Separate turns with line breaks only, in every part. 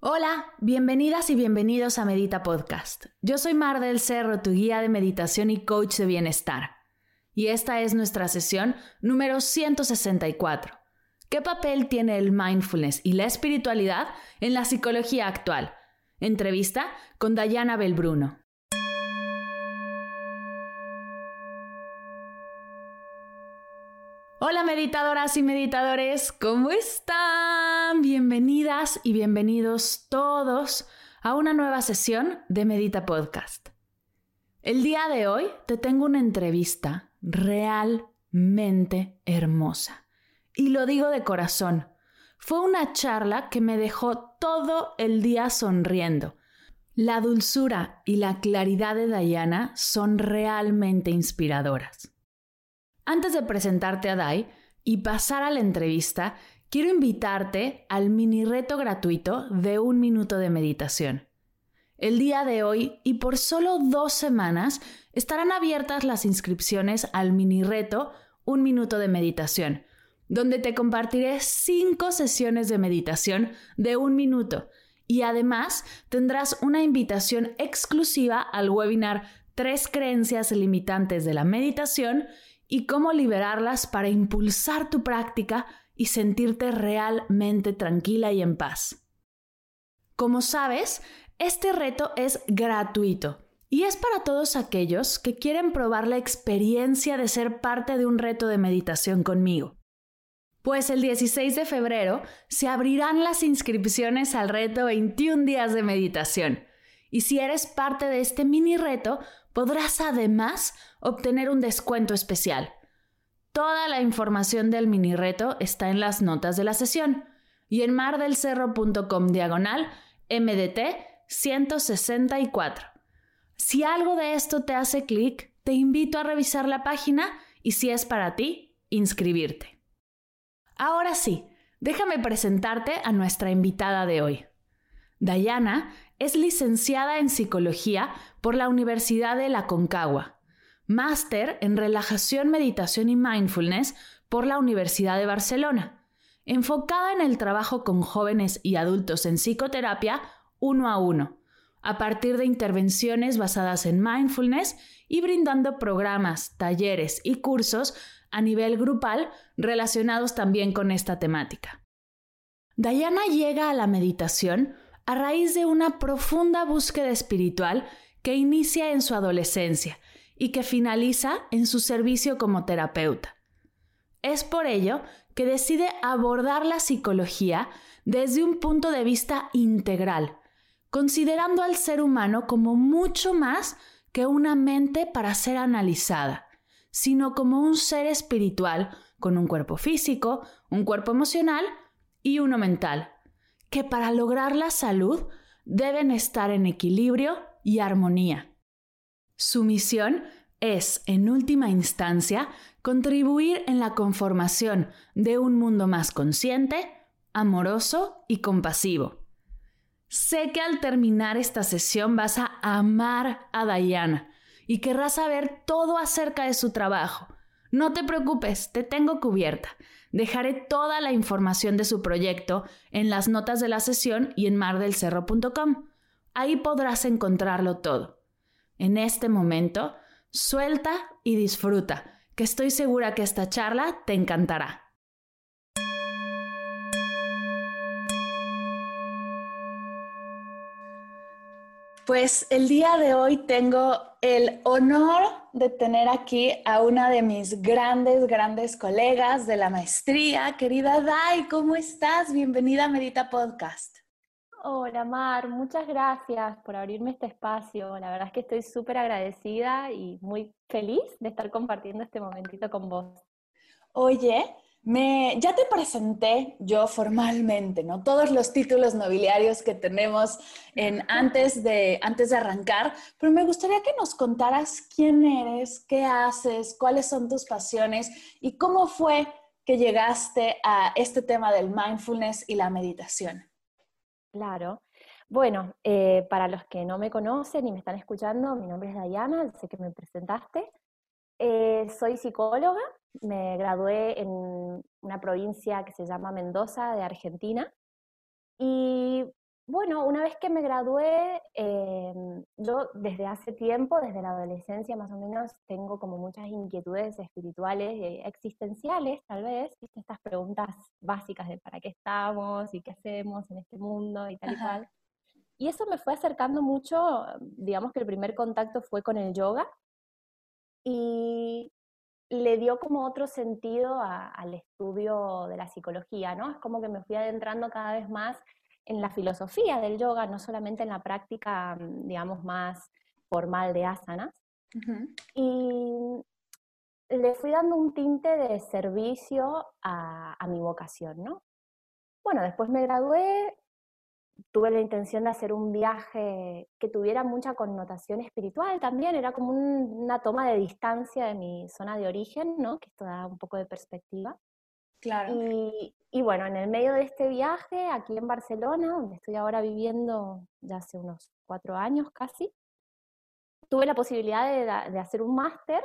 Hola, bienvenidas y bienvenidos a Medita Podcast. Yo soy Mar del Cerro, tu guía de meditación y coach de bienestar. Y esta es nuestra sesión número 164. ¿Qué papel tiene el mindfulness y la espiritualidad en la psicología actual? Entrevista con Dayana Belbruno. Hola meditadoras y meditadores, ¿cómo están? Bienvenidas y bienvenidos todos a una nueva sesión de Medita Podcast. El día de hoy te tengo una entrevista realmente hermosa. Y lo digo de corazón. Fue una charla que me dejó todo el día sonriendo. La dulzura y la claridad de Diana son realmente inspiradoras. Antes de presentarte a Dai y pasar a la entrevista, quiero invitarte al mini reto gratuito de un minuto de meditación. El día de hoy y por solo dos semanas estarán abiertas las inscripciones al mini reto Un minuto de meditación, donde te compartiré cinco sesiones de meditación de un minuto y además tendrás una invitación exclusiva al webinar Tres creencias limitantes de la meditación y cómo liberarlas para impulsar tu práctica y sentirte realmente tranquila y en paz. Como sabes, este reto es gratuito y es para todos aquellos que quieren probar la experiencia de ser parte de un reto de meditación conmigo. Pues el 16 de febrero se abrirán las inscripciones al reto 21 días de meditación. Y si eres parte de este mini reto, podrás además obtener un descuento especial. Toda la información del mini reto está en las notas de la sesión y en mardelcerro.com diagonal MDT 164. Si algo de esto te hace clic, te invito a revisar la página y si es para ti, inscribirte. Ahora sí, déjame presentarte a nuestra invitada de hoy. Dayana es licenciada en psicología por la Universidad de la Concagua, máster en relajación, meditación y mindfulness por la Universidad de Barcelona, enfocada en el trabajo con jóvenes y adultos en psicoterapia uno a uno, a partir de intervenciones basadas en mindfulness y brindando programas, talleres y cursos a nivel grupal relacionados también con esta temática. Diana llega a la meditación a raíz de una profunda búsqueda espiritual que inicia en su adolescencia
y que finaliza en su servicio como terapeuta. Es por ello que decide abordar la psicología desde un punto de vista integral, considerando al ser humano como mucho más que una mente para ser analizada, sino como un ser espiritual con un cuerpo físico, un cuerpo emocional y uno mental, que para lograr la salud deben estar en equilibrio y armonía. Su misión es, en última instancia, contribuir en la conformación de un mundo más consciente, amoroso y compasivo. Sé que al terminar esta sesión vas a amar a Diana y querrás saber todo acerca de su trabajo. No te preocupes, te tengo cubierta. Dejaré toda la información de su proyecto en las notas de la sesión y en mardelcerro.com. Ahí podrás encontrarlo todo. En este momento, suelta y disfruta, que estoy segura que esta charla te encantará. Pues el día de hoy tengo el honor de tener aquí a una de mis grandes, grandes colegas de la maestría. Querida Dai, ¿cómo estás? Bienvenida a Medita Podcast.
Hola Mar, muchas gracias por abrirme este espacio. La verdad es que estoy súper agradecida y muy feliz de estar compartiendo este momentito con vos.
Oye, me, ya te presenté yo formalmente, ¿no? Todos los títulos nobiliarios que tenemos en, antes, de, antes de arrancar, pero me gustaría que nos contaras quién eres, qué haces, cuáles son tus pasiones y cómo fue que llegaste a este tema del mindfulness y la meditación.
Claro. Bueno, eh, para los que no me conocen y me están escuchando, mi nombre es Dayana, sé que me presentaste. Eh, soy psicóloga, me gradué en una provincia que se llama Mendoza, de Argentina. Y bueno, una vez que me gradué, em, yo desde hace tiempo, desde la adolescencia más o menos, tengo como muchas inquietudes espirituales, eh, existenciales tal vez, ¿viste? estas preguntas básicas de para qué estamos y qué hacemos en este mundo y tal y tal. Y eso me fue acercando mucho, digamos que el primer contacto fue con el yoga, y le dio como otro sentido al estudio de la psicología, ¿no? Es como que me fui adentrando cada vez más en la filosofía del yoga, no solamente en la práctica, mm, digamos, más formal de asanas. Y le fui dando un tinte de servicio a, a mi vocación, ¿no? Bueno, después me gradué, tuve la intención de hacer un viaje que tuviera mucha connotación espiritual también, era como una toma de distancia de mi zona de origen, ¿no? Que esto da un poco de perspectiva.
Claro.
Y, y, bueno, en el medio de este viaje, aquí en Barcelona, donde estoy ahora viviendo ya hace unos cuatro años casi, tuve la posibilidad de, de hacer un máster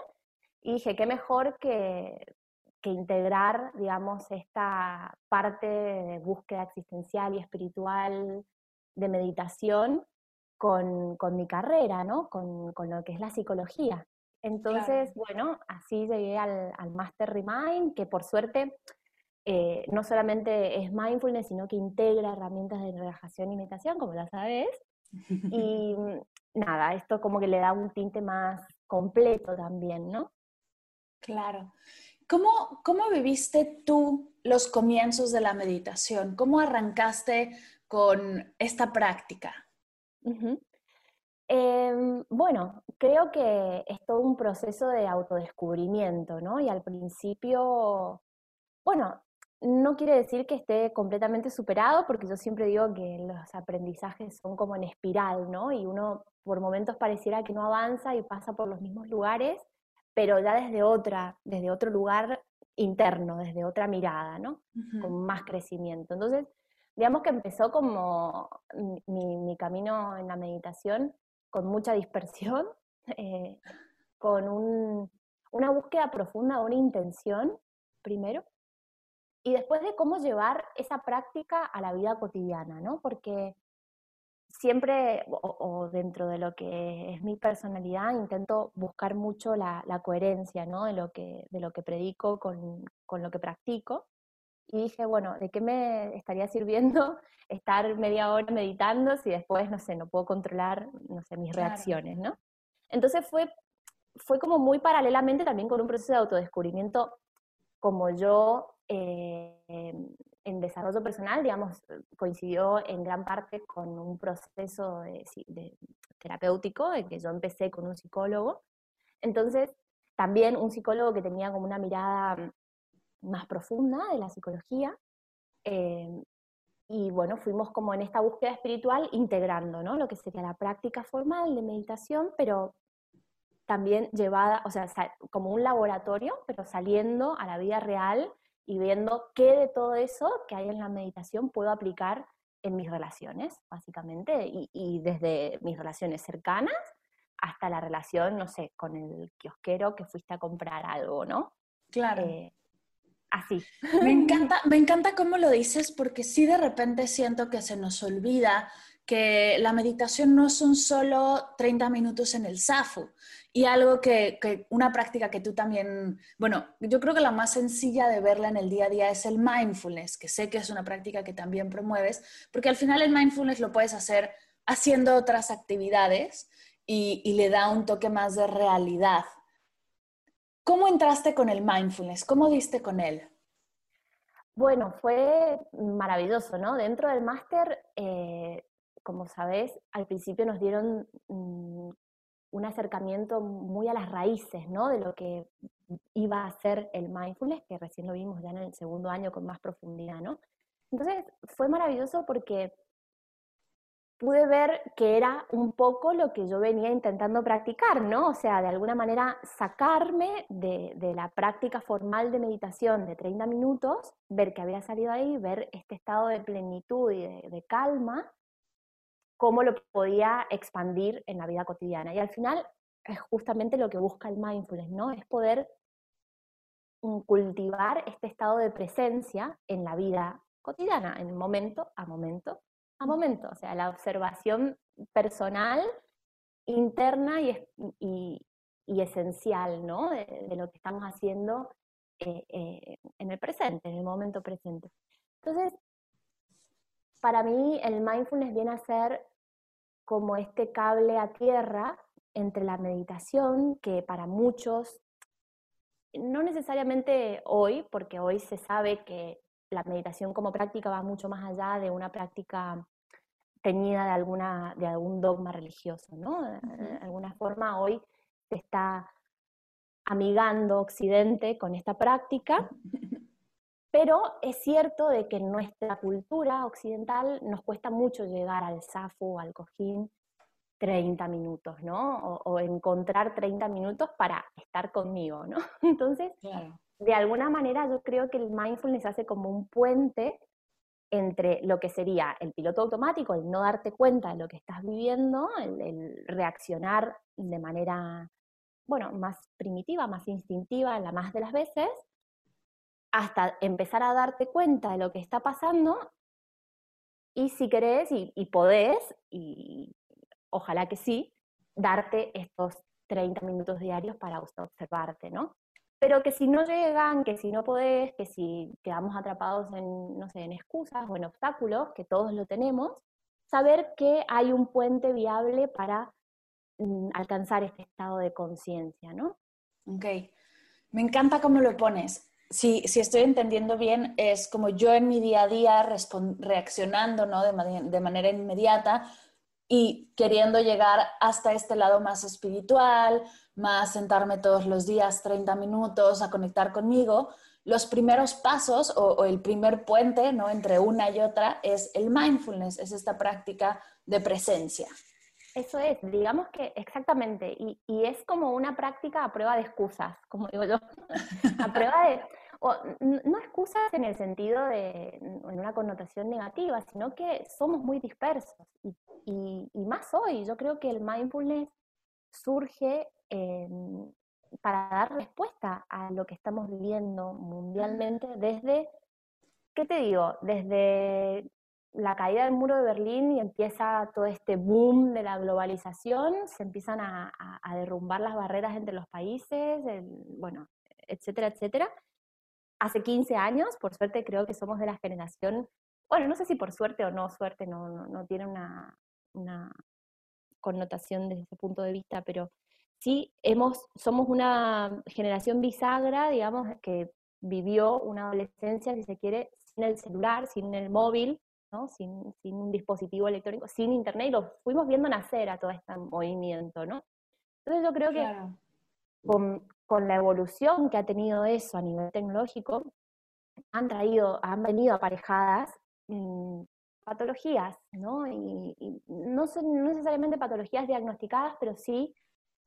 y dije, qué mejor que que integrar, digamos, esta parte de búsqueda existencial y espiritual de meditación con, mi carrera, ¿no? Con, lo que es la psicología. Entonces, bueno, así llegué al, al Master Remind, que por suerte eh, no solamente es mindfulness, sino que integra herramientas de relajación y meditación, como ya sabes. Y nada, esto como que le da un tinte más completo también, ¿no?
Claro. ¿Cómo, ¿Cómo viviste tú los comienzos de la meditación? ¿Cómo arrancaste con esta práctica?
Em, bueno, creo que es todo un proceso de autodescubrimiento, ¿no? Y al principio, bueno, no quiere decir que esté completamente superado, porque yo siempre digo que los aprendizajes son como en espiral, ¿no? Y uno por momentos pareciera que no avanza y pasa por los mismos lugares, pero ya desde otra, desde otro lugar interno, desde otra mirada, ¿no? Con más crecimiento. Entonces, digamos que empezó como mi, camino en la meditación con mucha dispersión, eh, con una búsqueda profunda, una intención, primero, y después de cómo llevar esa práctica a la vida cotidiana, ¿no? Porque siempre, o, dentro de lo que es mi personalidad, intento buscar mucho la, coherencia ¿no? de, lo que, de lo que predico con, con, lo que practico. Y dije, bueno, ¿de qué me estaría sirviendo estar media hora meditando si después, no sé, no puedo controlar, no sé, mis reacciones, ¿no? Entonces fue fue como muy paralelamente también con un proceso de autodescubrimiento como yo eh, en desarrollo personal, digamos, coincidió en gran parte con un proceso de, terapéutico, de que yo empecé con un psicólogo. Entonces, también un psicólogo que tenía como una mirada más profunda de la psicología. Eh, y bueno, fuimos como en esta búsqueda espiritual integrando, ¿no? Lo que sería la práctica formal de meditación, pero también llevada, o sea, como un laboratorio, pero saliendo a la vida real y viendo qué de todo eso que hay en la meditación puedo aplicar en mis relaciones, básicamente, y, desde mis relaciones cercanas hasta la relación, no sé, con el kiosquero que fuiste a comprar algo, ¿no?
Claro. Eh,
así.
Me encanta, me encanta cómo lo dices porque sí de repente siento que se nos olvida que la meditación no son solo 30 minutos en el SAFU y algo que, una práctica que tú también, bueno, yo creo que la más sencilla de verla en el día a día es el mindfulness, que sé que es una práctica que también promueves, porque al final el mindfulness lo puedes hacer haciendo otras actividades y, y le da un toque más de realidad. ¿Cómo entraste con el mindfulness? ¿Cómo diste con él?
Bueno, fue maravilloso, ¿no? Dentro del máster eh, como sabés, al principio nos dieron mm, un acercamiento muy a las raíces, ¿no? De lo que iba a ser el mindfulness, que recién lo vimos ya en el segundo año con más profundidad, ¿no? Entonces fue maravilloso porque pude ver que era un poco lo que yo venía intentando practicar, ¿no? O sea, de alguna manera sacarme de, la práctica formal de meditación de 30 minutos, ver que había salido ahí, ver este estado de plenitud y de calma, cómo lo podía expandir en la vida cotidiana. Y al final es justamente lo que busca el mindfulness, ¿no? Es poder mm, cultivar este estado de presencia en la vida cotidiana, en momento a momento a momento, o sea, la observación personal, interna y, esencial, ¿no? De, lo que estamos haciendo eh, eh, en el presente, en el momento presente. Entonces, para mí el mindfulness viene a ser como este cable a tierra entre la meditación, que para muchos, no necesariamente hoy, porque hoy se sabe que la meditación como práctica va mucho más allá de una práctica teñida de, alguna, de algún dogma religioso, ¿no? De alguna forma hoy se está amigando Occidente con esta práctica Pero es cierto de que en nuestra cultura occidental nos cuesta mucho llegar al safo, al cojín, 30 minutos, ¿no? O, encontrar 30 minutos para estar conmigo, ¿no? Entonces, de alguna manera yo creo que el mindfulness hace como un puente entre lo que sería el piloto automático, el no darte cuenta de lo que estás viviendo, el, el reaccionar de manera, bueno, más primitiva, más instintiva, la más de las veces, hasta empezar a darte cuenta de lo que está pasando y si querés y, podés, y ojalá que sí, darte estos 30 minutos diarios para observarte, ¿no? Pero que si no llegan, que si no podés, que si quedamos atrapados en, no sé, en excusas o en obstáculos, que todos lo tenemos, saber que hay un puente viable para mm, alcanzar este estado de conciencia, ¿no?
Ok. Me encanta cómo lo pones si, si estoy entendiendo bien, es como yo en mi día a día reaccionando ¿no? de, de manera inmediata y queriendo llegar hasta este lado más espiritual, más sentarme todos los días 30 minutos a conectar conmigo, los primeros pasos o, el primer puente ¿no? entre una y otra es el mindfulness, es esta práctica de presencia.
Eso es, digamos que exactamente, y, y, es como una práctica a prueba de excusas, como digo yo, a prueba de, o, no excusas en el sentido de, en una connotación negativa, sino que somos muy dispersos, y, y, y más hoy, yo creo que el mindfulness surge para dar respuesta a lo que estamos viviendo mundialmente desde, ¿qué te digo? Desde la caída del muro de Berlín y empieza todo este boom de la globalización, se empiezan a, derrumbar las barreras entre los países, bueno, etcétera, etcétera. Hace 15 años, por suerte creo que somos de la generación, bueno, no sé si por suerte o no, suerte no, no, tiene una, una connotación desde ese punto de vista, pero sí hemos, somos una generación bisagra, digamos, que vivió una adolescencia, si se quiere, sin el celular, sin el móvil, ¿no? sin, sin un dispositivo electrónico, sin internet, y lo fuimos viendo nacer a todo este movimiento, ¿no? Entonces yo creo que con, con, la evolución que ha tenido eso a nivel tecnológico, han traído, han venido aparejadas mm, patologías, ¿no? Y, no son necesariamente patologías diagnosticadas, pero sí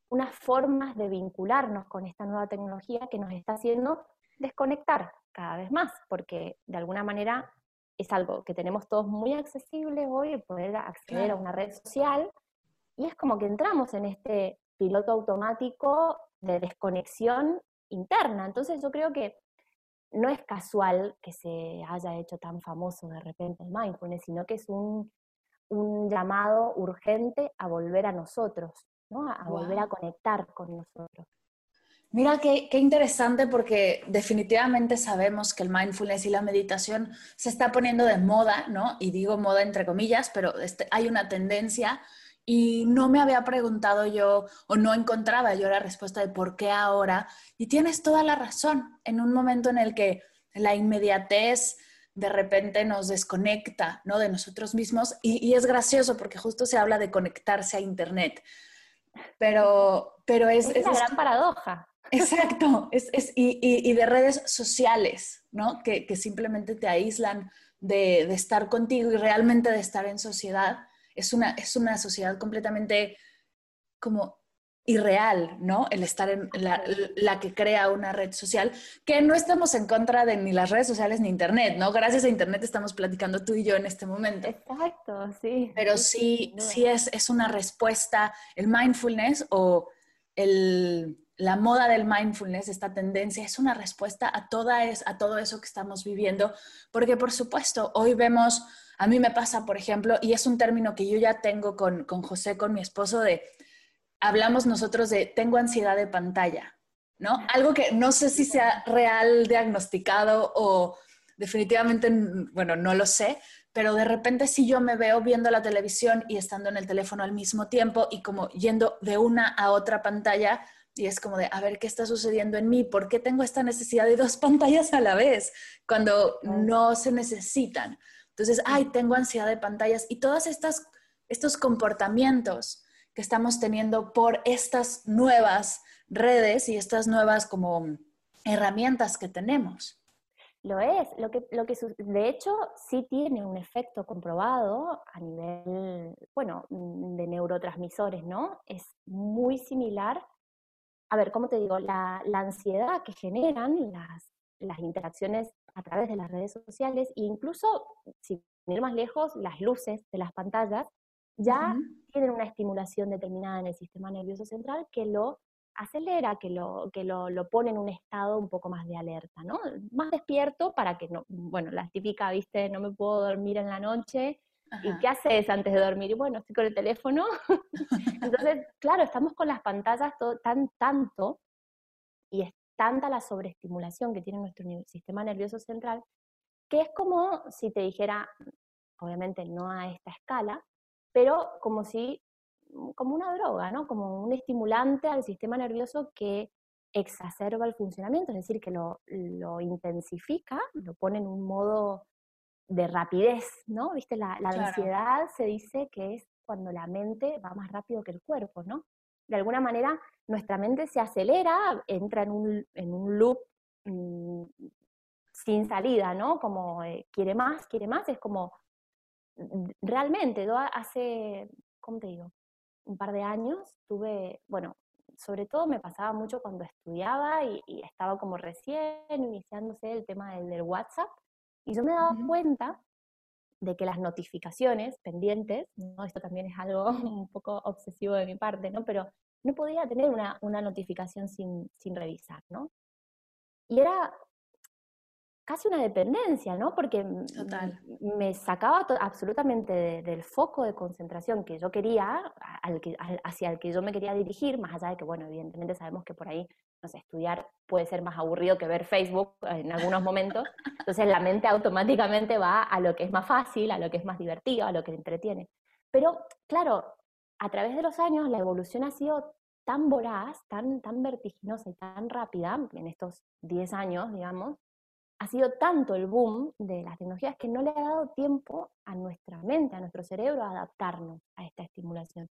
unas formas de vincularnos con esta nueva tecnología que nos está haciendo desconectar cada vez más, porque de alguna manera es algo que tenemos todos muy accesible hoy, poder acceder a una red social, y es como que entramos en este piloto automático de desconexión interna. Entonces yo creo que no es casual que se haya hecho tan famoso de repente el mindfulness, sino que es un, llamado urgente a volver a nosotros, ¿no? a, volver a conectar con nosotros.
Mira qué, interesante porque definitivamente sabemos que el mindfulness y la meditación se está poniendo de moda, ¿no? Y digo moda entre comillas, pero este, hay una tendencia y no me había preguntado yo o no encontraba yo la respuesta de por qué ahora. Y tienes toda la razón, en un momento en el que la inmediatez de repente nos desconecta ¿no? de nosotros mismos y, es gracioso porque justo se habla de conectarse a Internet. Pero, pero es...
Es una gran paradoja.
Exacto, es, es, y, y, de redes sociales, ¿no? Que, que simplemente te aíslan de, de, estar contigo y realmente de estar en sociedad es una, es una sociedad completamente como irreal, ¿no? El estar en la, que crea una red social, que no estamos en contra de ni las redes sociales ni Internet, ¿no? Gracias a Internet estamos platicando tú y yo en este momento.
Exacto, sí.
Pero sí, sí, es, es una respuesta, el mindfulness o el, la moda del mindfulness, esta tendencia, es una respuesta a, toda es, a todo eso que estamos viviendo, porque por supuesto, hoy vemos a mí me pasa, por ejemplo, y es un término que yo ya tengo con, José, con mi esposo, de, hablamos nosotros de, tengo ansiedad de pantalla, ¿no? Algo que no sé si sea real diagnosticado o definitivamente, bueno, no lo sé, pero de repente si yo me veo viendo la televisión y estando en el teléfono al mismo tiempo y como yendo de una a otra pantalla, y es como de, a ver, ¿qué está sucediendo en mí? ¿Por qué tengo esta necesidad de dos pantallas a la vez cuando no se necesitan? Entonces, ay, tengo ansiedad de pantallas y todos estos comportamientos que estamos teniendo por estas nuevas redes y estas nuevas como herramientas que tenemos.
Lo es, lo que, lo que de hecho sí tiene un efecto comprobado a nivel, bueno, de neurotransmisores, ¿no? Es muy similar. A ver, ¿cómo te digo? La, la ansiedad que generan las, las interacciones a través de las redes sociales e incluso, si ir más lejos, las luces de las pantallas ya tienen una estimulación determinada en el sistema nervioso central que lo acelera, que lo, que lo, lo, pone en un estado un poco más de alerta, ¿no? Más despierto para que no, bueno, la típica, viste, no me puedo dormir en la noche, ¿y qué haces antes de dormir? Y bueno, estoy con el teléfono. Entonces, claro, estamos con las pantallas tan tanto, y es tanta la sobreestimulación que tiene nuestro sistema nervioso central, que es como si te dijera, obviamente no a esta escala, pero como si, como una droga, ¿no? Como un estimulante al sistema nervioso que exacerba el funcionamiento, es decir, que lo, intensifica, lo pone en un modo de rapidez, ¿no? Viste, la, ansiedad se dice que es cuando la mente va más rápido que el cuerpo, ¿no? De alguna manera, nuestra mente se acelera, entra en un, en un loop mm, sin salida, ¿no? Como eh, quiere más, quiere más, es como mm, realmente, yo hace, ¿cómo te digo? Un par de años tuve, bueno, sobre todo me pasaba mucho cuando estudiaba y, estaba como recién iniciándose el tema del, WhatsApp, y yo me daba cuenta de que las notificaciones pendientes, ¿no? esto también es algo un poco obsesivo de mi parte, ¿no? pero no podía tener una, una notificación sin, sin revisar, ¿no? Y era casi una dependencia, ¿no? Porque me sacaba absolutamente del foco de concentración que yo quería, al que, hacia el que yo me quería dirigir, más allá de que, bueno, evidentemente sabemos que por ahí, no sé, estudiar puede ser más aburrido que ver Facebook en algunos momentos, entonces la mente automáticamente va a lo que es más fácil, a lo que es más divertido, a lo que entretiene. Pero, claro, a través de los años la evolución ha sido tan voraz, tan, tan vertiginosa y tan rápida en estos 10 años, digamos, ha sido tanto el boom de las tecnologías que no le ha dado tiempo a nuestra mente, a nuestro cerebro, a adaptarnos a esta estimulación.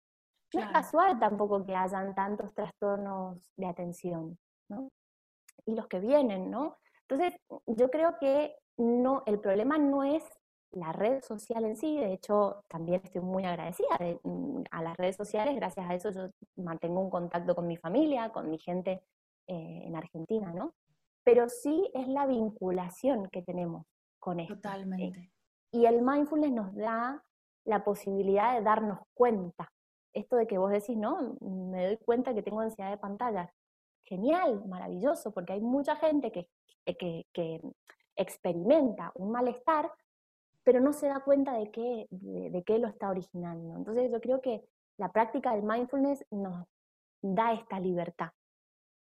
No es casual tampoco que hayan tantos trastornos de atención, ¿no? Y los que vienen, ¿no? Entonces, yo creo que no, el problema no es la red social en sí, de hecho también estoy muy agradecida mm, a las redes sociales, gracias a eso yo mantengo un contacto con mi familia, con mi gente eh, en Argentina, ¿no? Pero sí es la vinculación que tenemos con esto.
Totalmente.
Y el mindfulness nos da la posibilidad de darnos cuenta. Esto de que vos decís, no, me doy cuenta que tengo ansiedad de pantalla. Genial, maravilloso, porque hay mucha gente que, que, que experimenta un malestar pero no se da cuenta de qué, de, qué lo está originando. Entonces yo creo que la práctica del mindfulness nos da esta libertad.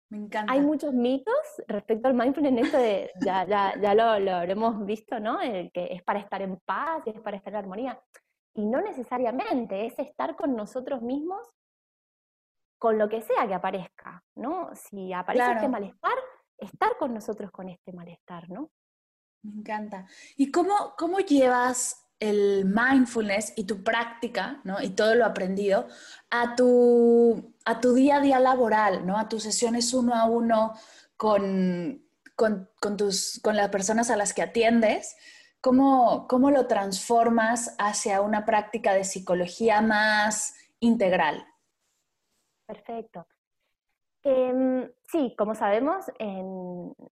Me encanta.
Hay muchos mitos respecto al mindfulness, esto de, ya, ya, ya lo, lo habremos visto, ¿no? El que es para estar en paz y es para estar en armonía. Y no necesariamente, es estar con nosotros mismos con lo que sea que aparezca, ¿no? Si aparece este malestar, estar con nosotros con este malestar, ¿no?
Me encanta. ¿Y cómo, cómo llevas el mindfulness y tu práctica, ¿no? Y todo lo aprendido a tu, a tu día a día laboral, ¿no? A tus sesiones uno a uno con, con, tus, con las personas a las que atiendes. ¿Cómo, ¿Cómo lo transformas hacia una práctica de psicología más integral?
Perfecto. Em, sí, como sabemos,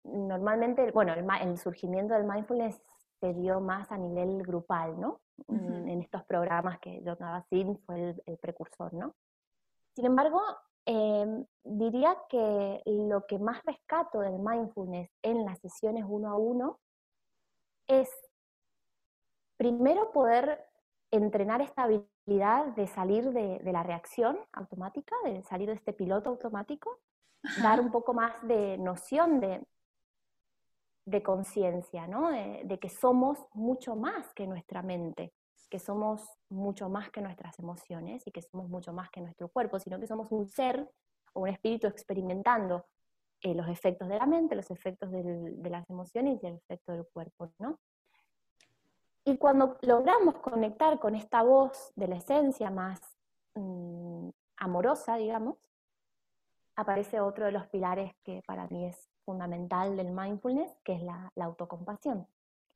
normalmente, bueno, el, surgimiento del mindfulness se dio más a nivel grupal, ¿no? En estos programas que John Kabat-Zinn fue el, precursor, ¿no? Sin embargo, em, diría que lo que más rescato del mindfulness en las sesiones uno a uno es primero poder entrenar esta habilidad de salir de, la reacción automática, de salir de este piloto automático, dar un poco más de noción de, de conciencia, ¿no? De, que somos mucho más que nuestra mente, que somos mucho más que nuestras emociones y que somos mucho más que nuestro cuerpo, sino que somos un ser o un espíritu experimentando eh, los efectos de la mente, los efectos de las emociones y el efecto del cuerpo, ¿no? Y cuando logramos conectar con esta voz de la esencia más mm, amorosa, digamos, aparece otro de los pilares que para mí es fundamental del mindfulness, que es la, autocompasión,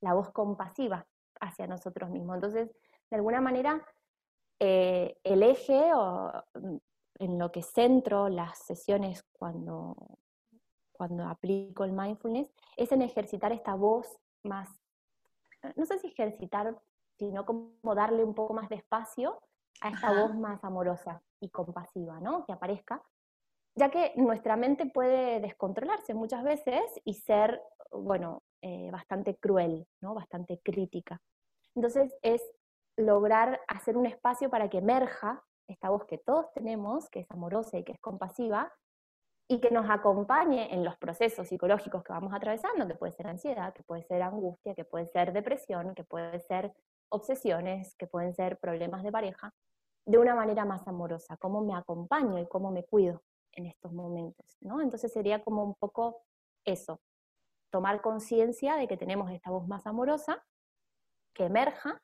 la voz compasiva hacia nosotros mismos. Entonces, de alguna manera, eh, el eje o mm, en lo que centro las sesiones cuando, cuando aplico el mindfulness es en ejercitar esta voz más no sé si ejercitar, sino como darle un poco más de espacio a esta voz más amorosa y compasiva, ¿no? Que aparezca, ya que nuestra mente puede descontrolarse muchas veces y ser, bueno, eh, bastante cruel, ¿no? Bastante crítica. Entonces es lograr hacer un espacio para que emerja esta voz que todos tenemos, que es amorosa y que es compasiva, y que nos acompañe en los procesos psicológicos que vamos atravesando, que puede ser ansiedad, que puede ser angustia, que puede ser depresión, que puede ser obsesiones, que pueden ser problemas de pareja, de una manera más amorosa, cómo me acompaño y cómo me cuido en estos momentos, ¿no? Entonces sería como un poco eso, tomar conciencia de que tenemos esta voz más amorosa, que emerja,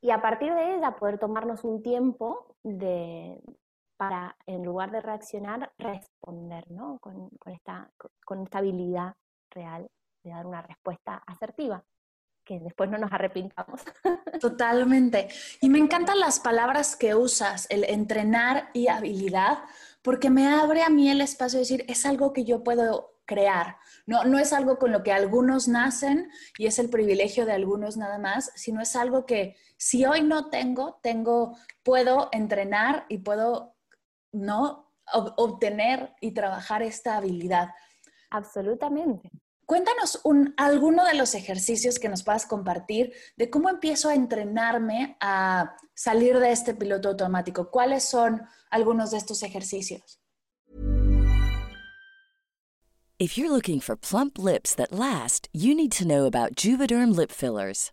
y a partir de ella poder tomarnos un tiempo de, para, en lugar de reaccionar, responder, ¿no? Con, esta, con esta habilidad real de dar una respuesta asertiva, que después no nos arrepintamos.
Totalmente. Y me encantan las palabras que usas, el entrenar y habilidad, porque me abre a mí el espacio de decir, es algo que yo puedo crear. No, no es algo con lo que algunos nacen y es el privilegio de algunos nada más, sino es algo que si hoy no tengo, tengo, puedo entrenar y puedo ¿no? obtener y trabajar esta habilidad.
Absolutamente.
Cuéntanos un, alguno de los ejercicios que nos puedas compartir de cómo empiezo a entrenarme a salir de este piloto automático. ¿Cuáles son algunos de estos ejercicios?
If you're looking for plump lips that last, you need to know about Juvederm lip fillers.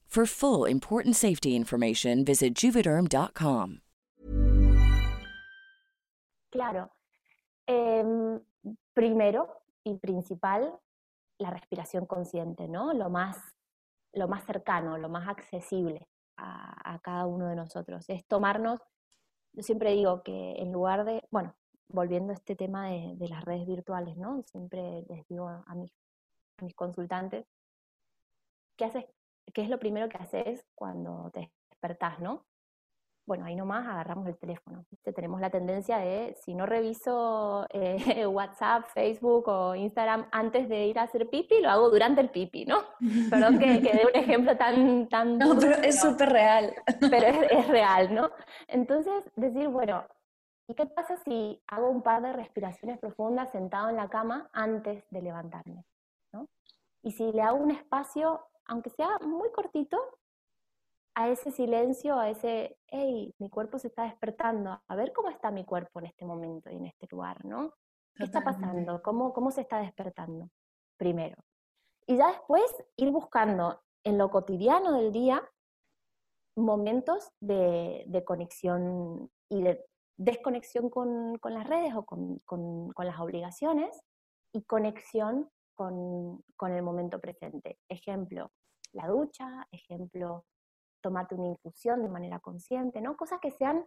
For full important safety information, visit juvederm.com.
Claro. Em, primero y principal, la respiración consciente, ¿no? Lo más, lo más cercano, lo más accesible a, cada uno de nosotros. Es tomarnos, yo siempre digo que en lugar de, bueno, volviendo a este tema de, de las redes virtuales, ¿no? Siempre les digo a mis, a mis consultantes, ¿qué haces ¿qué es lo primero que haces cuando te despertás, no? Bueno, ahí nomás agarramos el teléfono. Tenemos la tendencia de, si no reviso eh, WhatsApp, Facebook o Instagram antes de ir a hacer pipi, lo hago durante el pipi, ¿no? Perdón que, que dé un ejemplo tan... tan
no, pero es súper real.
Pero es, es real, ¿no? Entonces, decir, bueno, ¿y qué pasa si hago un par de respiraciones profundas sentado en la cama antes de levantarme? ¿no? Y si le hago un espacio aunque sea muy cortito, a ese silencio, a ese, hey, mi cuerpo se está despertando, a ver cómo está mi cuerpo en este momento y en este lugar, ¿no? ¿Qué está pasando? ¿Cómo, ¿Cómo se está despertando? Primero. Y ya después ir buscando en lo cotidiano del día momentos de, de conexión y de desconexión con, con las redes o con, con, con, las obligaciones y conexión con, con el momento presente. Ejemplo, la ducha, ejemplo, tomarte una infusión de manera consciente, ¿no? Cosas que sean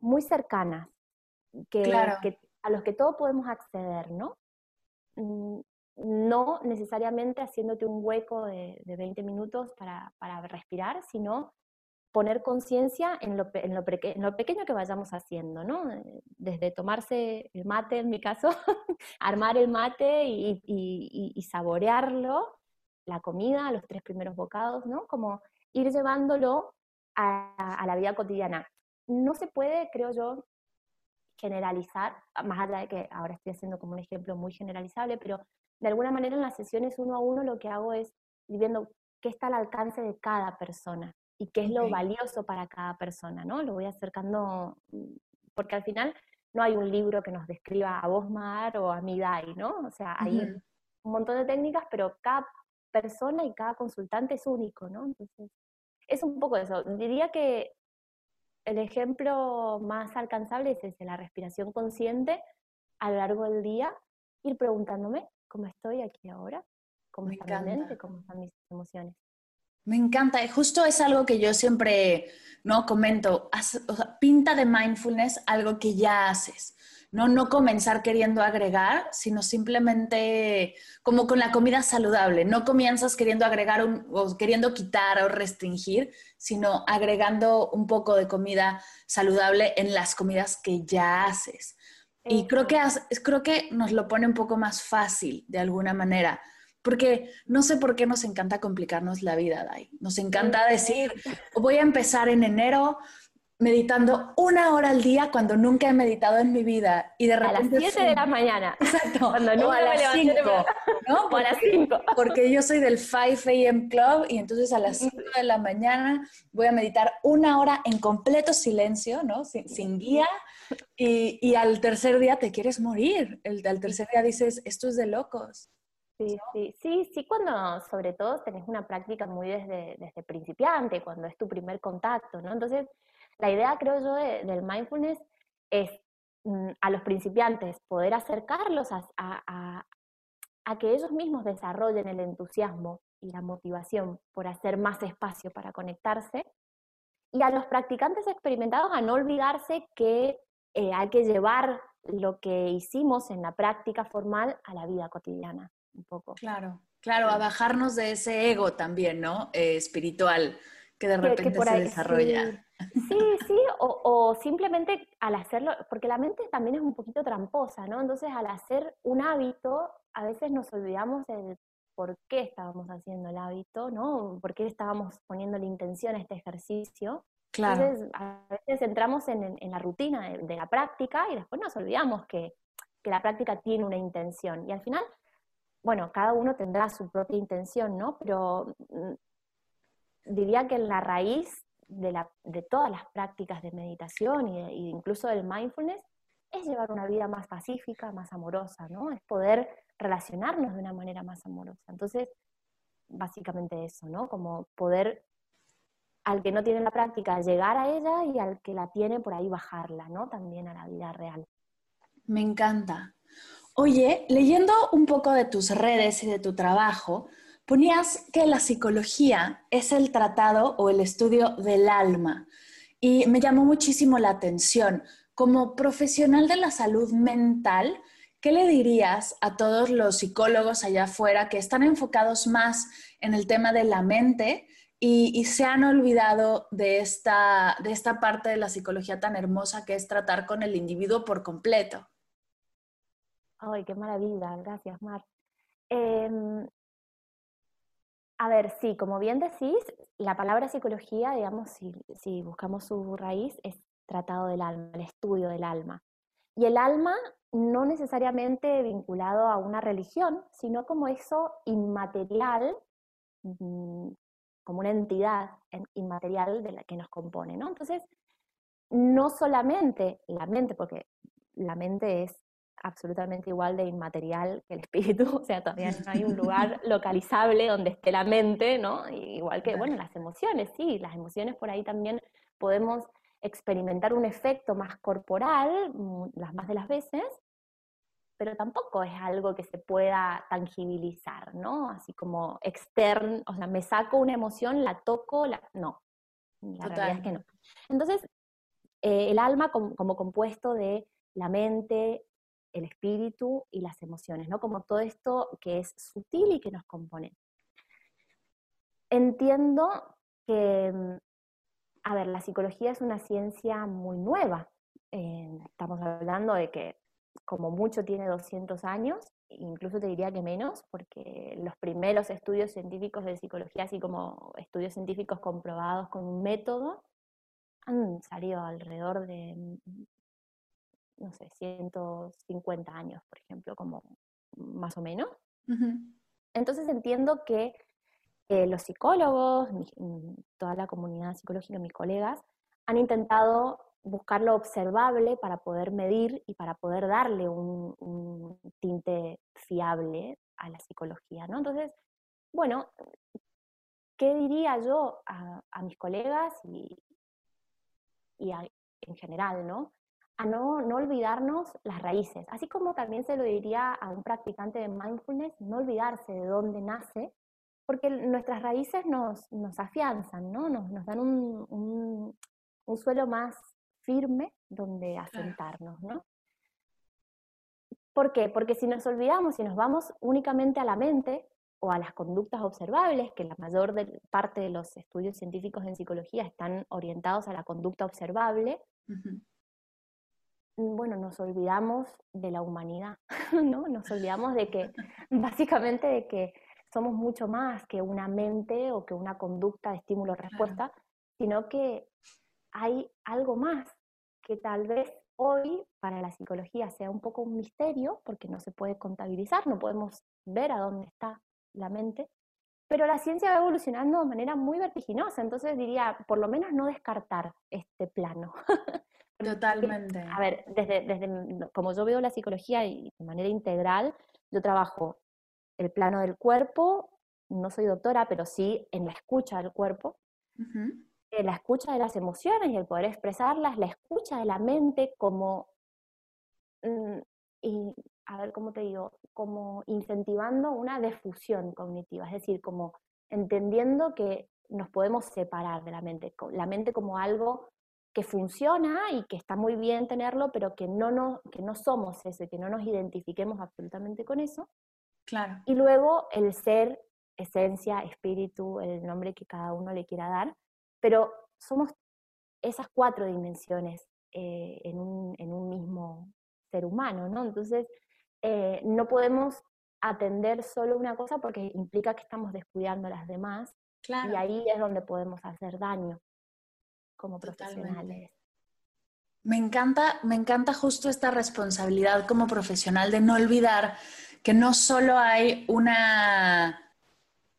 muy cercanas, que, que a los que todos podemos acceder, ¿no? Mm, no necesariamente haciéndote un hueco de, de 20 minutos para, para, respirar, sino poner conciencia en en, en lo, pequeño que vayamos haciendo, ¿no? Desde tomarse el mate, en mi caso, armar el mate y, y, y saborearlo, la comida, los tres primeros bocados, ¿no? Como ir llevándolo a, a, la vida cotidiana. No se puede, creo yo, generalizar, más allá de que ahora estoy haciendo como un ejemplo muy generalizable, pero de alguna manera en las sesiones uno a uno lo que hago es ir viendo qué está al alcance de cada persona y qué es lo valioso para cada persona, ¿no? Lo voy acercando, mm, porque al final no hay un libro que nos describa a vos, Mar, o a mí, Dai, ¿no? O sea, hay uh -huh. un montón de técnicas, pero cada persona y cada consultante es único, ¿no? Entonces, es un poco eso. Diría que el ejemplo más alcanzable es ese, la respiración consciente a lo largo del día, ir preguntándome cómo estoy aquí ahora, cómo Me está encanta. mi mente, cómo están mis emociones.
Me encanta, y justo es algo que yo siempre no comento, o sea, pinta de mindfulness algo que ya haces. No, no comenzar queriendo agregar, sino simplemente como con la comida saludable. No comienzas queriendo agregar un, o queriendo quitar o restringir, sino agregando un poco de comida saludable en las comidas que ya haces. Y creo que, creo que nos lo pone un poco más fácil de alguna manera. Porque no sé por qué nos encanta complicarnos la vida, Dai. Nos encanta decir, voy a empezar en enero, meditando una hora al día cuando nunca he meditado en mi vida. Y de repente.
A las 7 de la mañana.
Exacto.
Cuando no
a las 5. ¿no?
Porque, a las 5.
Porque yo soy del 5 a.m. Club y entonces a las 5 de la mañana voy a meditar una hora en completo silencio, ¿no? Sin, sin guía. Y, y, al tercer día te quieres morir. El, al tercer día dices, esto es de locos.
Sí, sí, sí, sí, cuando sobre todo tenés una práctica muy desde, desde principiante, cuando es tu primer contacto, ¿no? Entonces, la idea, creo yo, de, del mindfulness es mm, a los principiantes poder acercarlos a, a, a, que ellos mismos desarrollen el entusiasmo y la motivación por hacer más espacio para conectarse, y a los practicantes experimentados a no olvidarse que eh, hay que llevar lo que hicimos en la práctica formal a la vida cotidiana, un poco.
Claro, claro, a bajarnos de ese ego también, ¿no? Eh, espiritual, que de repente se desarrolla.
Sí, sí, o, simplemente al hacerlo, porque la mente también es un poquito tramposa, ¿no? Entonces al hacer un hábito, a veces nos olvidamos el por qué estábamos haciendo el hábito, ¿no? ¿Por qué estábamos poniendo la intención a este ejercicio? Claro. Entonces, a veces entramos en, la rutina de, la práctica y después nos olvidamos que, que, la práctica tiene una intención. Y al final, bueno, cada uno tendrá su propia intención, ¿no? Pero mm, diría que en la raíz de, la, de todas las prácticas de meditación e incluso del mindfulness es llevar una vida más pacífica, más amorosa, ¿no? Es poder relacionarnos de una manera más amorosa. Entonces, básicamente eso, ¿no? Como poder al que no tiene la práctica llegar a ella y al que la tiene por ahí bajarla, ¿no? También a la vida real.
Me encanta. Oye, leyendo un poco de tus redes y de tu trabajo, ponías que la psicología es el tratado o el estudio del alma. Y me llamó muchísimo la atención. Como profesional de la salud mental, ¿qué le dirías a todos los psicólogos allá afuera que están enfocados más en el tema de la mente y, se han olvidado de esta, de esta parte de la psicología tan hermosa que es tratar con el individuo por completo?
Ay, qué maravilla, gracias, Mar. Em, a ver, sí, como bien decís, la palabra psicología, digamos, si, si buscamos su raíz, es tratado del alma, el estudio del alma. Y el alma no necesariamente vinculado a una religión, sino como eso inmaterial, mm, como una entidad inmaterial de la que nos compone, ¿no? Entonces, no solamente la mente, porque la mente es absolutamente igual de inmaterial que el espíritu, o sea, todavía no hay un lugar localizable donde esté la mente, ¿no? Igual que, bueno, las emociones, sí, las emociones por ahí también podemos experimentar un efecto más corporal, las más de las veces, pero tampoco es algo que se pueda tangibilizar, ¿no? Así como externo, o sea, me saco una emoción, la toco, la... no, la realidad es que no. Entonces, eh, el alma como, compuesto de la mente, el espíritu y las emociones, ¿no? Como todo esto que es sutil y que nos compone. Entiendo que mm, a ver, la psicología es una ciencia muy nueva. Eh, estamos hablando de que como mucho tiene 200 años, incluso te diría que menos, porque los primeros estudios científicos de psicología, así como estudios científicos comprobados con un método, han salido alrededor de, no sé, 150 años, por ejemplo, como más o menos. Entonces entiendo que eh, los psicólogos, mm, toda la comunidad psicológica, mis colegas, han intentado buscar lo observable para poder medir y para poder darle un, tinte fiable a la psicología, ¿no? Entonces, bueno, ¿qué diría yo a, mis colegas y, en general, ¿no? A no, no olvidarnos las raíces, así como también se lo diría a un practicante de mindfulness, no olvidarse de dónde nace porque nuestras raíces nos, nos afianzan, ¿no? Nos, nos dan un, un, un, suelo más firme donde asentarnos, ¿no? ¿Por qué? Porque si nos olvidamos y nos vamos únicamente a la mente o a las conductas observables, que la mayor parte de los estudios científicos en psicología están orientados a la conducta observable, bueno, nos olvidamos de la humanidad, ¿no? Nos olvidamos de que, básicamente de que somos mucho más que una mente o que una conducta de estímulo-respuesta, sino que hay algo más que tal vez hoy para la psicología sea un poco un misterio, porque no se puede contabilizar, no podemos ver a dónde está la mente, pero la ciencia va evolucionando de manera muy vertiginosa, entonces diría, por lo menos no descartar este plano.
Totalmente.
A ver, desde, desde como yo veo la psicología y de manera integral, yo trabajo el plano del cuerpo, no soy doctora, pero sí en la escucha del cuerpo, en la escucha de las emociones y el poder expresarlas, la escucha de la mente como, mm, y, a ver cómo te digo, como incentivando una defusión cognitiva, es decir, como entendiendo que nos podemos separar de la mente, la mente como algo que funciona y que está muy bien tenerlo, pero que no, no, que no somos eso y que no nos identifiquemos absolutamente con eso.
Claro.
Y luego el ser, esencia, espíritu, el nombre que cada uno le quiera dar, pero somos esas cuatro dimensiones eh, en, un, en, un, mismo ser humano, ¿no? Entonces, eh, no podemos atender solo una cosa porque implica que estamos descuidando las demás y ahí es donde podemos hacer daño como profesionales.
Me encanta, me encanta justo esta responsabilidad como profesional de no olvidar que no solo hay una,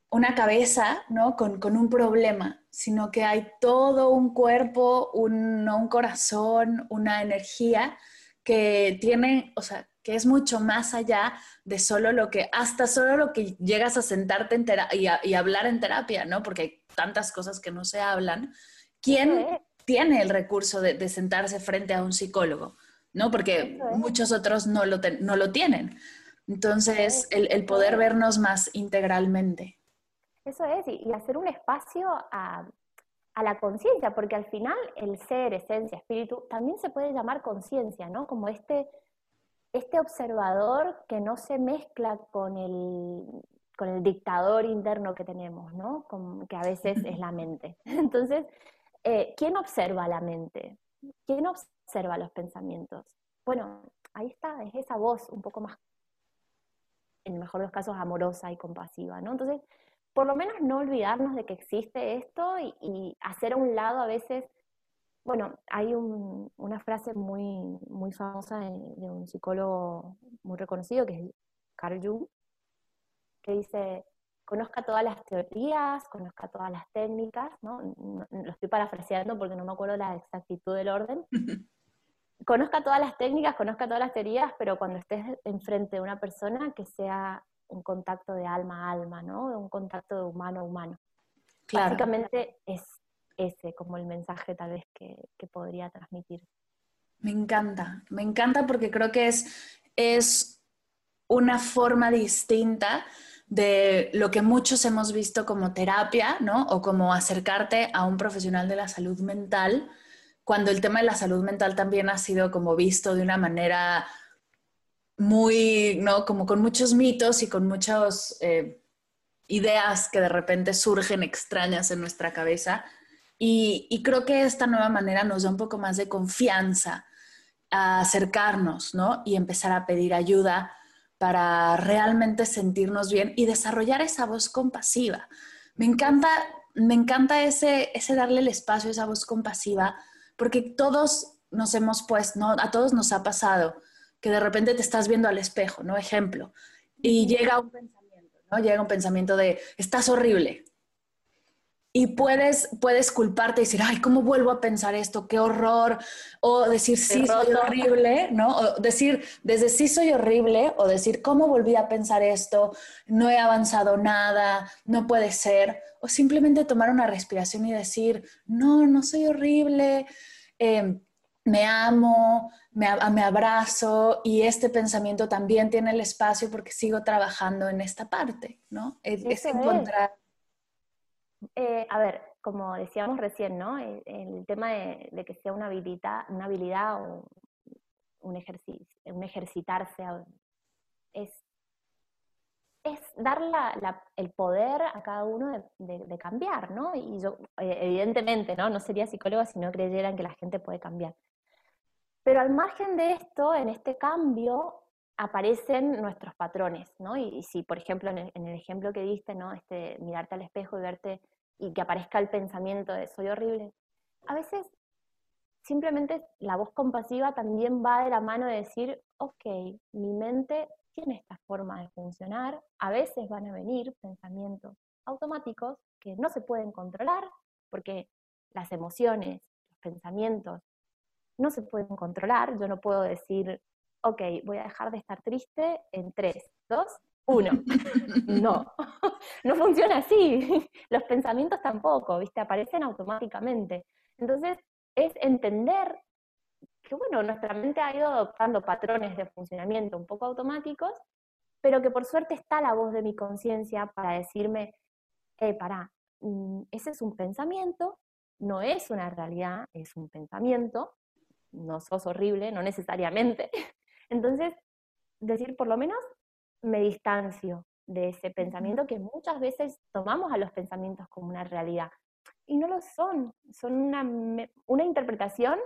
una cabeza ¿no? con, con un problema, sino que hay todo un cuerpo, un, un corazón, una energía que tiene, o sea, que es mucho más allá de solo lo que, hasta solo lo que llegas a sentarte en y, y, hablar en terapia, ¿no? Porque hay tantas cosas que no se hablan. ¿Quién tiene el recurso de, sentarse frente a un psicólogo? ¿No? Porque muchos otros no lo, no lo tienen. Entonces, el, el, poder vernos más integralmente.
Eso es, y, hacer un espacio a, a la conciencia, porque al final el ser, esencia, espíritu, también se puede llamar conciencia, ¿no? Como este este observador que no se mezcla con el, con el dictador interno que tenemos, ¿no? que a veces es la mente. Entonces, eh, ¿quién observa la mente? ¿Quién observa los pensamientos? Bueno, ahí está, es esa voz un poco más, en el mejor de los casos, amorosa y compasiva, ¿no? Entonces, por lo menos no olvidarnos de que existe esto y, hacer a un lado a veces bueno, hay una frase muy, muy famosa de, un psicólogo muy reconocido, que es Carl Jung, que dice, conozca todas las teorías, conozca todas las técnicas, ¿no? lo estoy parafraseando porque no me acuerdo la exactitud del orden. conozca todas las técnicas, conozca todas las teorías, pero cuando estés enfrente de una persona que sea un contacto de alma a alma, ¿no? Un contacto de humano a humano. Claro. Básicamente es ese como el mensaje tal vez que, podría transmitir.
Me encanta, me encanta porque creo que es, es una forma distinta de lo que muchos hemos visto como terapia, ¿no? O como acercarte a un profesional de la salud mental, cuando el tema de la salud mental también ha sido como visto de una manera muy, ¿no? Como con muchos mitos y con muchas eh, ideas que de repente surgen extrañas en nuestra cabeza y, creo que esta nueva manera nos da un poco más de confianza a acercarnos, ¿no? Y empezar a pedir ayuda para realmente sentirnos bien y desarrollar esa voz compasiva. Me encanta, me encanta ese, ese darle el espacio a esa voz compasiva, porque todos nos hemos puesto, ¿no? A todos nos ha pasado que de repente te estás viendo al espejo, ¿no? Ejemplo. Y llega un pensamiento, ¿no? Llega un pensamiento de, estás horrible, y puedes, puedes culparte y decir, ay, ¿cómo vuelvo a pensar esto? ¡Qué horror! O decir, sí, soy horrible, ¿no? O decir, desde sí soy horrible, o decir, ¿cómo volví a pensar esto? No he avanzado nada, no puede ser. O simplemente tomar una respiración y decir, no, no soy horrible, em, me amo, me, me, abrazo y este pensamiento también tiene el espacio porque sigo trabajando en esta parte, ¿no? Es, encontrar
eh, a ver, como decíamos recién, ¿no? El, tema de, que sea una habilidad, una habilidad o un, un ejercitarse es, es dar el poder a cada uno de, cambiar, ¿no? Y yo, eh, evidentemente, ¿no? No sería psicóloga si no creyera en que la gente puede cambiar. Pero al margen de esto, en este cambio, aparecen nuestros patrones, ¿no? Y, si, por ejemplo, en el, ejemplo que diste, ¿no? Este, mirarte al espejo y verte y que aparezca el pensamiento de soy horrible, a veces simplemente la voz compasiva también va de la mano de decir, ok, mi mente tiene esta forma de funcionar, a veces van a venir pensamientos automáticos que no se pueden controlar, porque las emociones, los pensamientos, no se pueden controlar, yo no puedo decir, ok, voy a dejar de estar triste en 3, 2, 1. No, no funciona así. Los pensamientos tampoco, ¿viste? Aparecen automáticamente. Entonces, es entender que, bueno, nuestra mente ha ido adoptando patrones de funcionamiento un poco automáticos, pero que por suerte está la voz de mi conciencia para decirme, eh, pará, mm, ese es un pensamiento, no es una realidad, es un pensamiento, no sos horrible, no necesariamente. Entonces, decir, por lo menos me distancio de ese pensamiento que muchas veces tomamos a los pensamientos como una realidad. Y no lo son, son una, una interpretación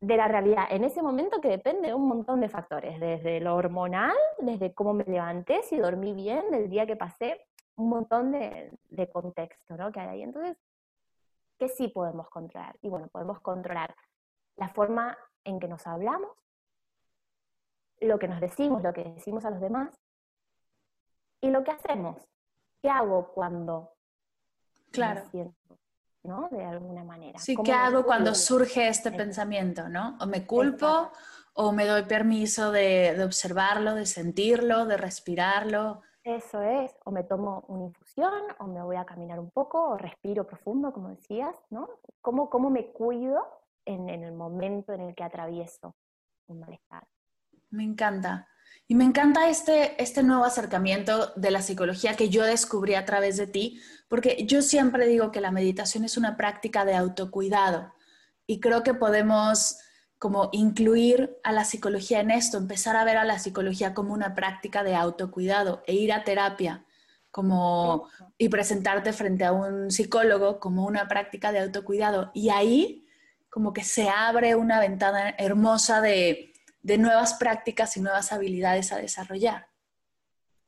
de la realidad en ese momento que depende de un montón de factores, desde lo hormonal, desde cómo me levanté, si dormí bien, del día que pasé, un montón de, de contexto ¿no? que hay ahí. Entonces, ¿qué sí podemos controlar? Y bueno, podemos controlar la forma en que nos hablamos, lo que nos decimos, lo que decimos a los demás, y lo que hacemos. ¿Qué hago cuando
claro.
me siento? ¿no? De alguna manera.
Sí, ¿qué hago cuando surge este pensamiento, ¿no? O me culpo o me doy permiso de, de, observarlo, de sentirlo, de respirarlo.
Eso es, o me tomo una infusión, o me voy a caminar un poco, o respiro profundo, como decías, ¿no? ¿Cómo, cómo me cuido en, en el momento en el que atravieso un malestar?
Me encanta. Y me encanta este, este nuevo acercamiento de la psicología que yo descubrí a través de ti, porque yo siempre digo que la meditación es una práctica de autocuidado y creo que podemos como incluir a la psicología en esto, empezar a ver a la psicología como una práctica de autocuidado e ir a terapia como y presentarte frente a un psicólogo como una práctica de autocuidado. Y ahí como que se abre una ventana hermosa de de nuevas prácticas y nuevas habilidades a desarrollar.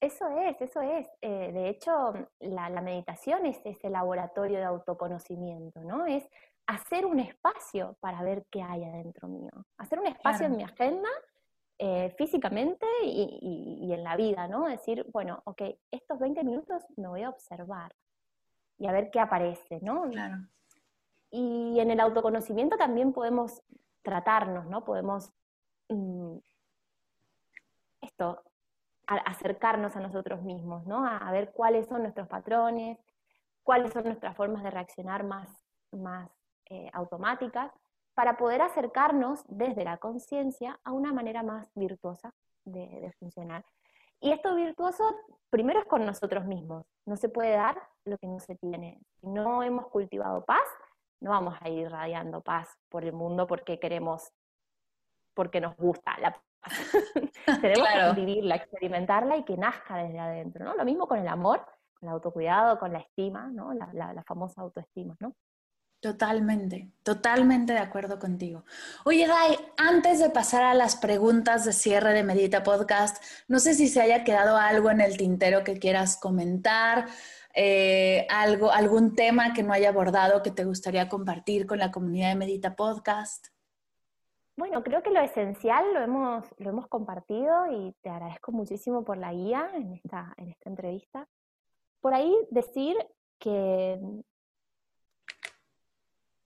Eso es, eso es. Eh, de hecho, la, meditación es ese laboratorio de autoconocimiento, ¿no? Es hacer un espacio para ver qué hay adentro mío. Hacer un espacio en mi agenda, eh, físicamente y, en la vida, ¿no? Decir, bueno, ok, estos 20 minutos me voy a observar y a ver qué aparece, ¿no?
Claro.
Y en el autoconocimiento también podemos tratarnos, ¿no? Podemos Mm, esto, acercarnos a nosotros mismos, ¿no? A, ver cuáles son nuestros patrones, cuáles son nuestras formas de reaccionar más, más eh, automáticas, para poder acercarnos desde la conciencia a una manera más virtuosa de, funcionar. Y esto virtuoso primero es con nosotros mismos. No se puede dar lo que no se tiene. Si no hemos cultivado paz, no vamos a ir radiando paz por el mundo porque queremos porque nos gusta la Tenemos que vivirla, experimentarla y que nazca desde adentro, ¿no? Lo mismo con el amor, con el autocuidado, con la estima, ¿no? La, famosa autoestima, ¿no?
Totalmente, totalmente de acuerdo contigo. Oye, Dai, antes de pasar a las preguntas de cierre de Medita Podcast, no sé si se haya quedado algo en el tintero que quieras comentar, eh, algo, algún tema que no haya abordado que te gustaría compartir con la comunidad de Medita Podcast.
Bueno, creo que lo esencial lo hemos, lo hemos compartido y te agradezco muchísimo por la guía en esta, en esta entrevista. Por ahí decir que,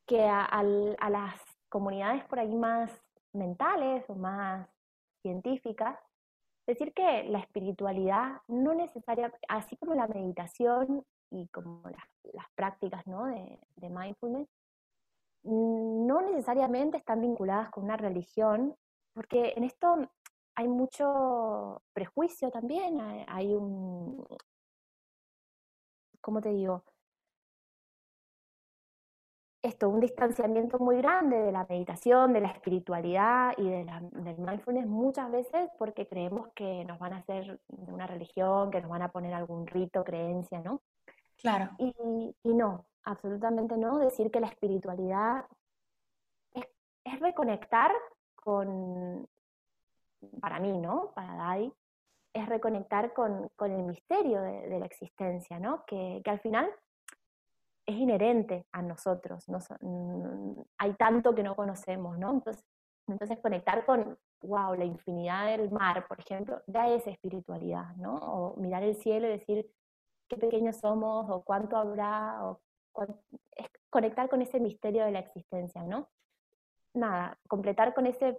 que a, las comunidades por ahí más mentales o más científicas, decir que la espiritualidad no necesariamente, así como la meditación y como las, prácticas ¿no? de, de mindfulness, no necesariamente están vinculadas con una religión, porque en esto hay mucho prejuicio también, hay un, ¿cómo te digo? Esto, un distanciamiento muy grande de la meditación, de la espiritualidad y de del mindfulness muchas veces porque creemos que nos van a hacer de una religión, que nos van a poner algún rito, creencia, ¿no?
Claro.
Y, y no, absolutamente no. Decir que la espiritualidad es, reconectar con, para mí, ¿no? Para Dai, es reconectar con, el misterio de, la existencia, ¿no? Que, al final es inherente a nosotros. ¿no? Mm, hay tanto que no conocemos, ¿no? Entonces, entonces conectar con, wow, la infinidad del mar, por ejemplo, ya es espiritualidad, ¿no? O mirar el cielo y decir qué pequeños somos, o cuánto habrá, o es conectar con ese misterio de la existencia, ¿no? Nada, completar con ese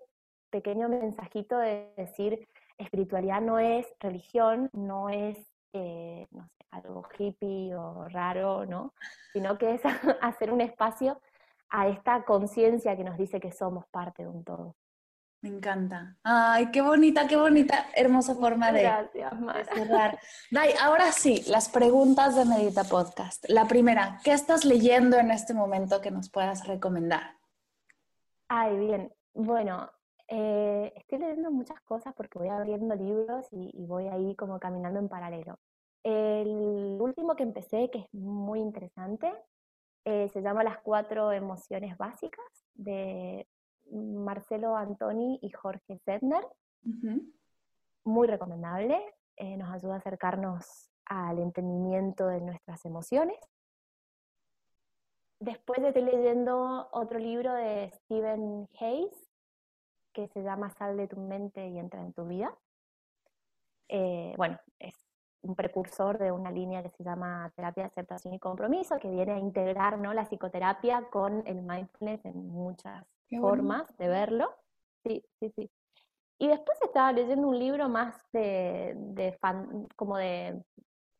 pequeño mensajito de decir, espiritualidad no es religión, no es, eh, algo hippie o raro, ¿no? Sino que es hacer un espacio a esta conciencia que nos dice que somos parte de un todo.
Me encanta. Ay, qué bonita, qué bonita, hermosa forma de, cerrar. Dai, ahora sí, las preguntas de Medita Podcast. La primera, ¿qué estás leyendo en este momento que nos puedas recomendar?
Ay, bien. Bueno, eh, estoy leyendo muchas cosas porque voy abriendo libros y, voy ahí como caminando en paralelo. El último que empecé, que es muy interesante, eh, se llama Las cuatro emociones básicas de Marcelo Antoni y Jorge Sedner. Muy recomendable, eh, nos ayuda a acercarnos al entendimiento de nuestras emociones. Después estoy leyendo otro libro de Stephen Hayes, que se llama Sal de tu mente y entra en tu vida. Eh, bueno, es un precursor de una línea que se llama terapia de aceptación y compromiso, que viene a integrar ¿no? la psicoterapia con el mindfulness en muchas formas de verlo. Sí, sí, sí. Y después estaba leyendo un libro más de, de fan, como de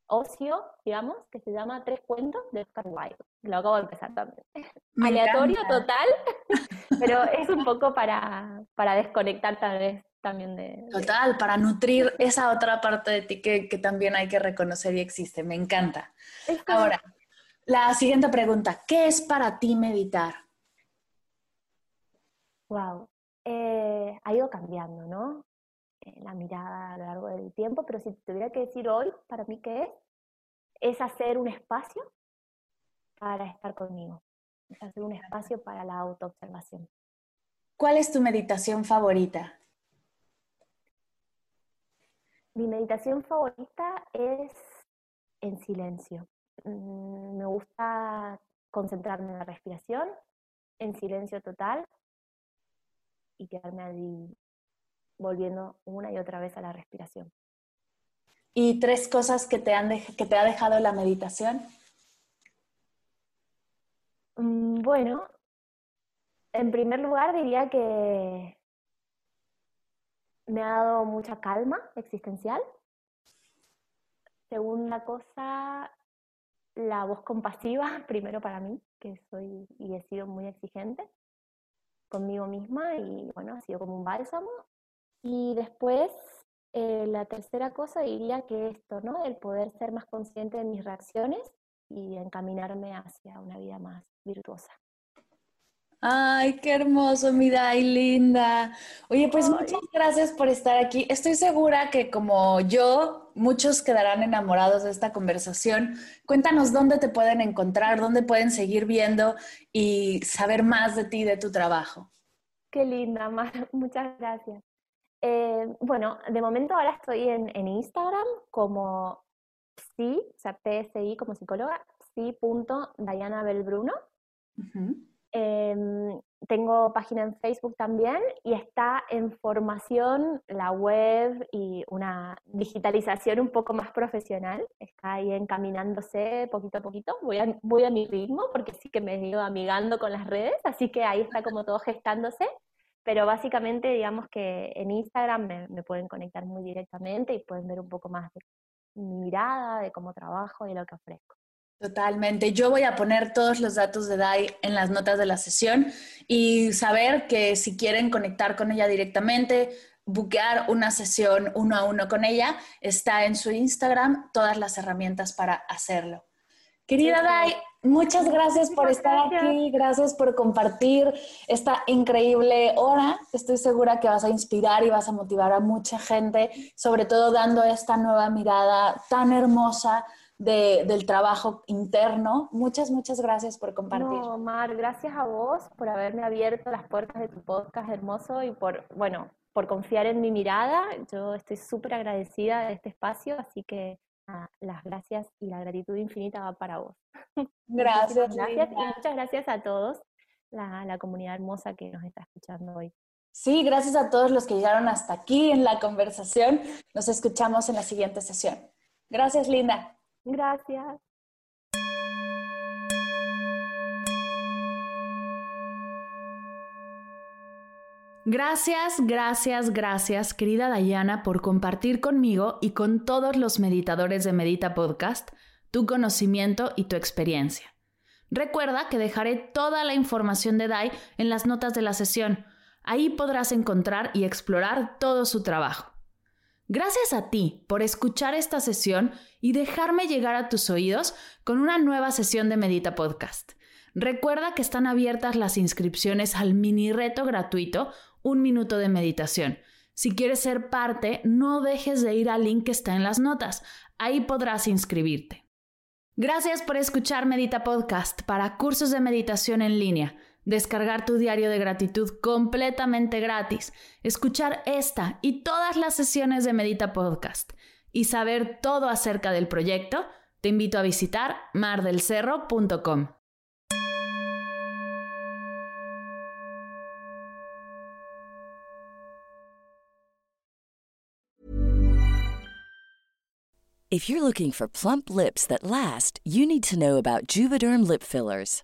ocio, digamos, que se llama Tres cuentos de Oscar Wilde. Lo acabo de empezar también. Aleatorio total, pero es un poco para, para desconectar tal vez también de...
Total, para nutrir esa otra parte de ti que, que también hay que reconocer y existe. Me encanta. Ahora, la siguiente pregunta, ¿qué es para ti meditar?
Wow, eh, ha ido cambiando, ¿no? Eh, la mirada a lo largo del tiempo, pero si tuviera que decir hoy, para mí, ¿qué es? Es hacer un espacio para estar conmigo, es hacer un espacio para la autoobservación.
¿Cuál es tu meditación favorita?
Mi meditación favorita es en silencio. Mm, me gusta concentrarme en la respiración, en silencio total, y quedarme allí volviendo una y otra vez a la respiración.
¿Y tres cosas que te, han que te ha dejado la meditación?
Mm, bueno, en primer lugar diría que me ha dado mucha calma existencial. Segunda cosa, la voz compasiva, primero para mí, que soy y he sido muy exigente conmigo misma y bueno, ha sido como un bálsamo. Y después, eh, la tercera cosa diría que esto, ¿no? El poder ser más consciente de mis reacciones y encaminarme hacia una vida más virtuosa.
Ay, qué hermoso, mi Dai, linda. Oye, pues muchas gracias por estar aquí. Estoy segura que como yo, muchos quedarán enamorados de esta conversación. Cuéntanos dónde te pueden encontrar, dónde pueden seguir viendo y saber más de ti y de tu trabajo.
Qué linda, Mar. Muchas gracias. Eh, bueno, de momento ahora estoy en, Instagram como sí, o sea, PSI como psicóloga, sí.dianabelbruno. Em, tengo página en Facebook también y está en formación la web y una digitalización un poco más profesional. Está ahí encaminándose poquito a poquito. Voy a, voy a mi ritmo porque sí que me he ido amigando con las redes, así que ahí está como todo gestándose. Pero básicamente, digamos que en Instagram me, pueden conectar muy directamente y pueden ver un poco más de mi mirada, de cómo trabajo y lo que ofrezco.
Totalmente. Yo voy a poner todos los datos de DAI en las notas de la sesión y saber que si quieren conectar con ella directamente, buquear una sesión uno a uno con ella, está en su Instagram todas las herramientas para hacerlo. Querida Dai, muchas gracias por estar aquí, gracias por compartir esta increíble hora. Estoy segura que vas a inspirar y vas a motivar a mucha gente, sobre todo dando esta nueva mirada tan hermosa del trabajo interno. Muchas, muchas gracias por compartir.
No, Mar, gracias a vos por haberme abierto las puertas de tu podcast hermoso y por, bueno, por confiar en mi mirada. Yo estoy súper agradecida de este espacio, así que las gracias y la gratitud infinita va para vos.
Gracias.
gracias y muchas gracias a todos, la, la comunidad hermosa que nos está escuchando hoy.
Sí, gracias a todos los que llegaron hasta aquí en la conversación. Nos escuchamos en la siguiente sesión. Gracias, Linda.
Gracias.
Gracias, gracias, gracias, querida Dayana, por compartir conmigo y con todos los meditadores de Medita Podcast tu conocimiento y tu experiencia. Recuerda que dejaré toda la información de Dai en las notas de la sesión
Ahí podrás encontrar y explorar todo su trabajo. Gracias a ti por escuchar esta sesión y dejarme llegar a tus oídos con una nueva sesión de Medita Podcast. Recuerda que están abiertas las inscripciones al mini reto gratuito Un Minuto de Meditación. Si quieres ser parte, no dejes de ir al link que está en las notas. Ahí podrás inscribirte. Gracias por escuchar Medita Podcast para cursos de meditación en línea descargar tu diario de gratitud completamente gratis, escuchar esta y todas las sesiones de Medita Podcast y saber todo acerca del proyecto, te invito a visitar mardelcerro.com.
If you're looking for plump lips that last, you need to know about Juvederm lip fillers.